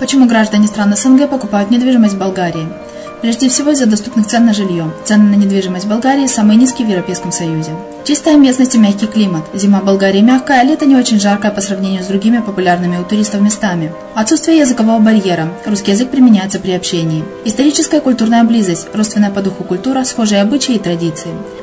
Почему граждане стран СНГ покупают недвижимость в Болгарии? Прежде всего из-за доступных цен на жилье. Цены на недвижимость Болгарии самые низкие в Европейском Союзе. Чистая местность и мягкий климат. Зима в Болгарии мягкая, а лето не очень жаркое по сравнению с другими популярными у туристов местами. Отсутствие языкового барьера. Русский язык применяется при общении. Историческая и культурная близость. Родственная по духу культура, схожие обычаи и традиции.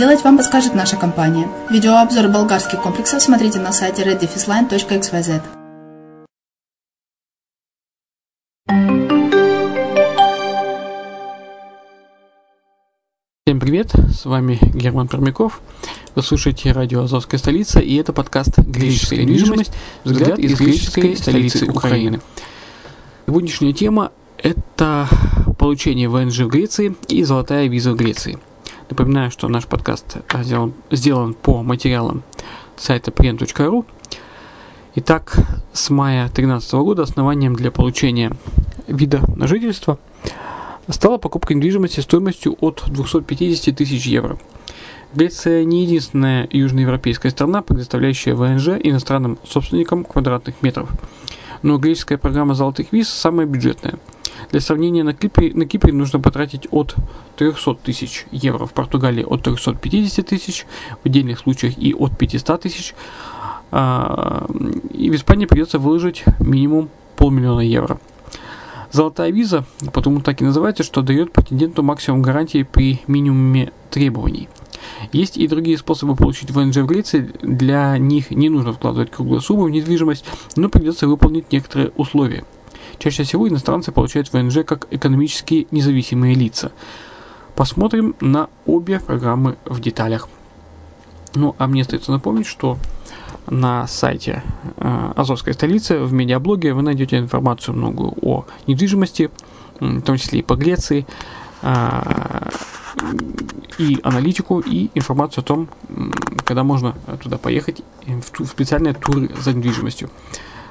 вам подскажет наша компания. Видеообзор болгарских комплексов смотрите на сайте reddefisline.xyz. Всем привет, с вами Герман Пермяков. Вы слушаете радио «Азовская столица» и это подкаст «Греческая недвижимость. Взгляд из греческой столицы Украины». Сегодняшняя тема – это получение ВНЖ в Греции и золотая виза в Греции. Напоминаю, что наш подкаст сделан, сделан по материалам сайта prien.ru. Итак, с мая 2013 года основанием для получения вида на жительство стала покупка недвижимости стоимостью от 250 тысяч евро. Греция не единственная южноевропейская страна, предоставляющая ВНЖ иностранным собственникам квадратных метров. Но греческая программа золотых виз самая бюджетная – для сравнения, на Кипре, на Кипре нужно потратить от 300 тысяч евро, в Португалии от 350 тысяч, в отдельных случаях и от 500 тысяч, а, и в Испании придется выложить минимум полмиллиона евро. Золотая виза, потому так и называется, что дает претенденту максимум гарантии при минимуме требований. Есть и другие способы получить ВНЖ в Греции, для них не нужно вкладывать круглую сумму в недвижимость, но придется выполнить некоторые условия – Чаще всего иностранцы получают ВНЖ как экономически независимые лица. Посмотрим на обе программы в деталях. Ну, а мне остается напомнить, что на сайте э, Азовской столицы в медиаблоге вы найдете информацию многую о недвижимости, в том числе и по Греции, э, и аналитику, и информацию о том, когда можно туда поехать в, в специальные туры за недвижимостью.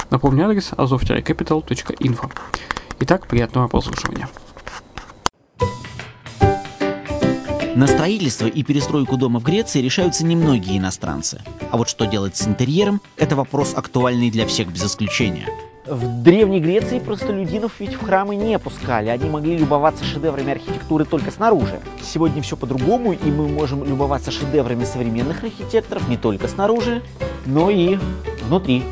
Напомню адрес azov-capital.info. Итак, приятного прослушивания. На строительство и перестройку дома в Греции решаются немногие иностранцы. А вот что делать с интерьером – это вопрос актуальный для всех без исключения. В Древней Греции простолюдинов ведь в храмы не пускали. Они могли любоваться шедеврами архитектуры только снаружи. Сегодня все по-другому, и мы можем любоваться шедеврами современных архитекторов не только снаружи, но и внутри.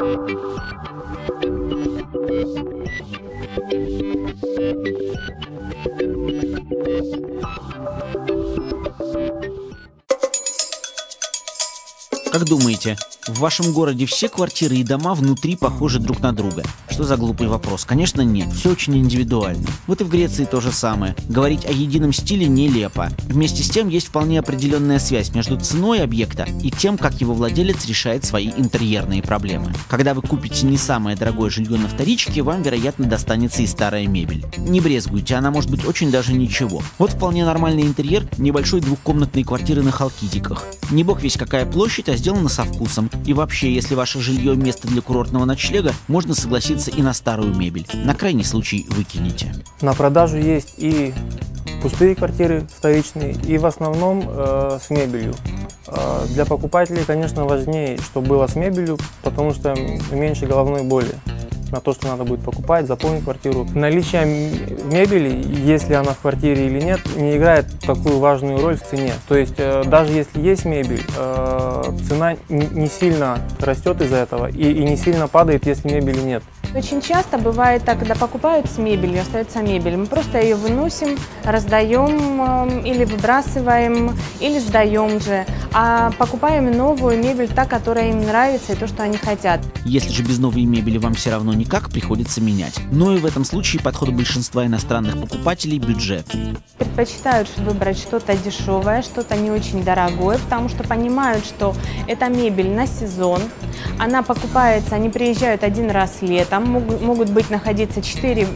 Как думаете, в вашем городе все квартиры и дома внутри похожи друг на друга? Что за глупый вопрос? Конечно нет, все очень индивидуально. Вот и в Греции то же самое. Говорить о едином стиле нелепо. Вместе с тем есть вполне определенная связь между ценой объекта и тем, как его владелец решает свои интерьерные проблемы. Когда вы купите не самое дорогое жилье на вторичке, вам, вероятно, достанется и старая мебель. Не брезгуйте, она может быть очень даже ничего. Вот вполне нормальный интерьер небольшой двухкомнатной квартиры на Халкидиках. Не бог весь какая площадь, а сделано со вкусом. И вообще, если ваше жилье место для курортного ночлега, можно согласиться и на старую мебель. На крайний случай выкинете. На продажу есть и пустые квартиры вторичные, и в основном э, с мебелью. Э, для покупателей, конечно, важнее, чтобы было с мебелью, потому что меньше головной боли на то, что надо будет покупать, заполнить квартиру. Наличие мебели, если она в квартире или нет, не играет такую важную роль в цене. То есть э, даже если есть мебель, э, цена не сильно растет из-за этого и, и не сильно падает, если мебели нет. Очень часто бывает так, когда покупают с мебелью, остается мебель, мы просто ее выносим, раздаем э, или выбрасываем, или сдаем же, а покупаем новую мебель, та, которая им нравится и то, что они хотят. Если же без новой мебели вам все равно никак, приходится менять. Но и в этом случае подход большинства иностранных покупателей бюджетный. Предпочитают выбрать что-то дешевое, что-то не очень дорогое, потому что понимают, что это мебель на сезон, она покупается, они приезжают один раз летом, могут, могут быть находиться 4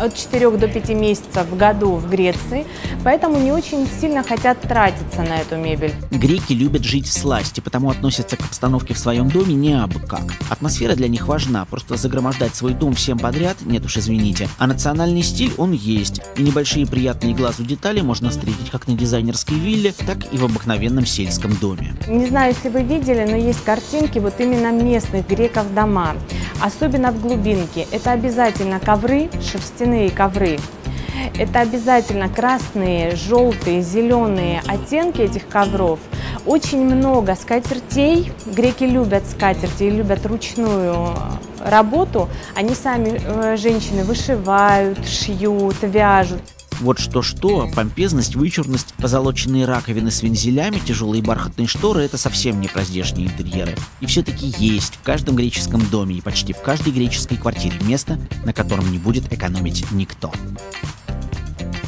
от 4 до 5 месяцев в году в Греции, поэтому не очень сильно хотят тратиться на эту мебель. Греки любят жить в сласти, потому относятся к обстановке в своем доме не абы как. Атмосфера для них важна, просто загромождать свой дом всем подряд, нет уж извините. А национальный стиль он есть, и небольшие приятные глазу детали можно встретить как на дизайнерской вилле, так и в обыкновенном сельском доме. Не знаю, если вы видели, но есть картинки вот именно местных греков дома, особенно в глубинке. Это обязательно ковры, шерстяные шерстяные ковры. Это обязательно красные, желтые, зеленые оттенки этих ковров. Очень много скатертей. Греки любят скатерти и любят ручную работу. Они сами, э, женщины, вышивают, шьют, вяжут. Вот что-что, помпезность, вычурность, позолоченные раковины с вензелями, тяжелые бархатные шторы — это совсем не про здешние интерьеры. И все-таки есть в каждом греческом доме и почти в каждой греческой квартире место, на котором не будет экономить никто.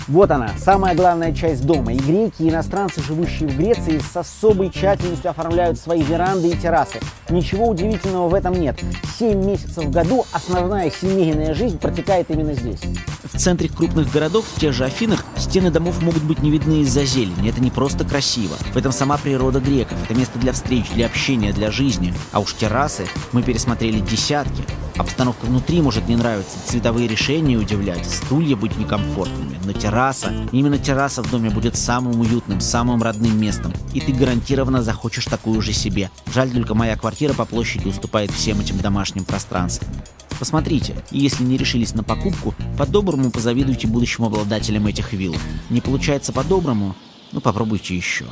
Вот она, самая главная часть дома. И греки, и иностранцы, живущие в Греции, с особой тщательностью оформляют свои веранды и террасы. Ничего удивительного в этом нет. Семь месяцев в году основная семейная жизнь протекает именно здесь. В центре крупных городов, в тех же Афинах, стены домов могут быть не видны из-за зелени. Это не просто красиво. В этом сама природа греков. Это место для встреч, для общения, для жизни. А уж террасы мы пересмотрели десятки. Обстановка внутри может не нравиться, цветовые решения удивлять, стулья быть некомфортными, но терраса, именно терраса в доме будет самым уютным, самым родным местом, и ты гарантированно захочешь такую же себе. Жаль только моя квартира по площади уступает всем этим домашним пространствам. Посмотрите, и если не решились на покупку, по-доброму позавидуйте будущим обладателям этих вилл. Не получается по-доброму? Ну попробуйте еще.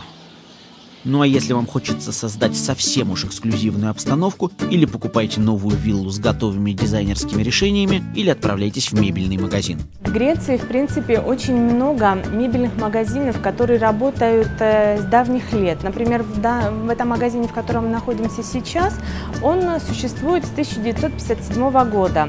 Ну а если вам хочется создать совсем уж эксклюзивную обстановку, или покупайте новую виллу с готовыми дизайнерскими решениями, или отправляйтесь в мебельный магазин. В Греции, в принципе, очень много мебельных магазинов, которые работают э, с давних лет. Например, в, да, в этом магазине, в котором мы находимся сейчас, он существует с 1957 года.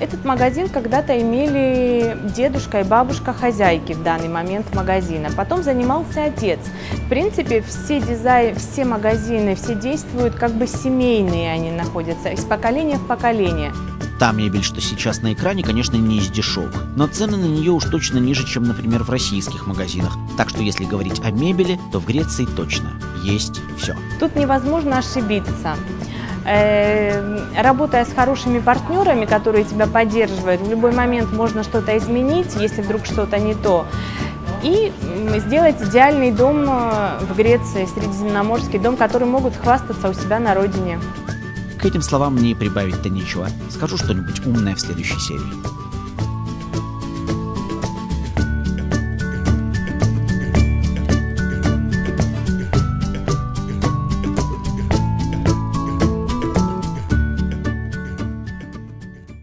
Этот магазин когда-то имели дедушка и бабушка хозяйки в данный момент магазина. Потом занимался отец. В принципе, все дизайн, все магазины, все действуют как бы семейные они находятся, из поколения в поколение. Та мебель, что сейчас на экране, конечно, не из дешевых, но цены на нее уж точно ниже, чем, например, в российских магазинах. Так что если говорить о мебели, то в Греции точно есть все. Тут невозможно ошибиться. Э, работая с хорошими партнерами, которые тебя поддерживают, в любой момент можно что-то изменить, если вдруг что-то не то и сделать идеальный дом э, в Греции, средиземноморский дом, который могут хвастаться у себя на родине. К этим словам мне прибавить-то нечего. Скажу что-нибудь умное в следующей серии.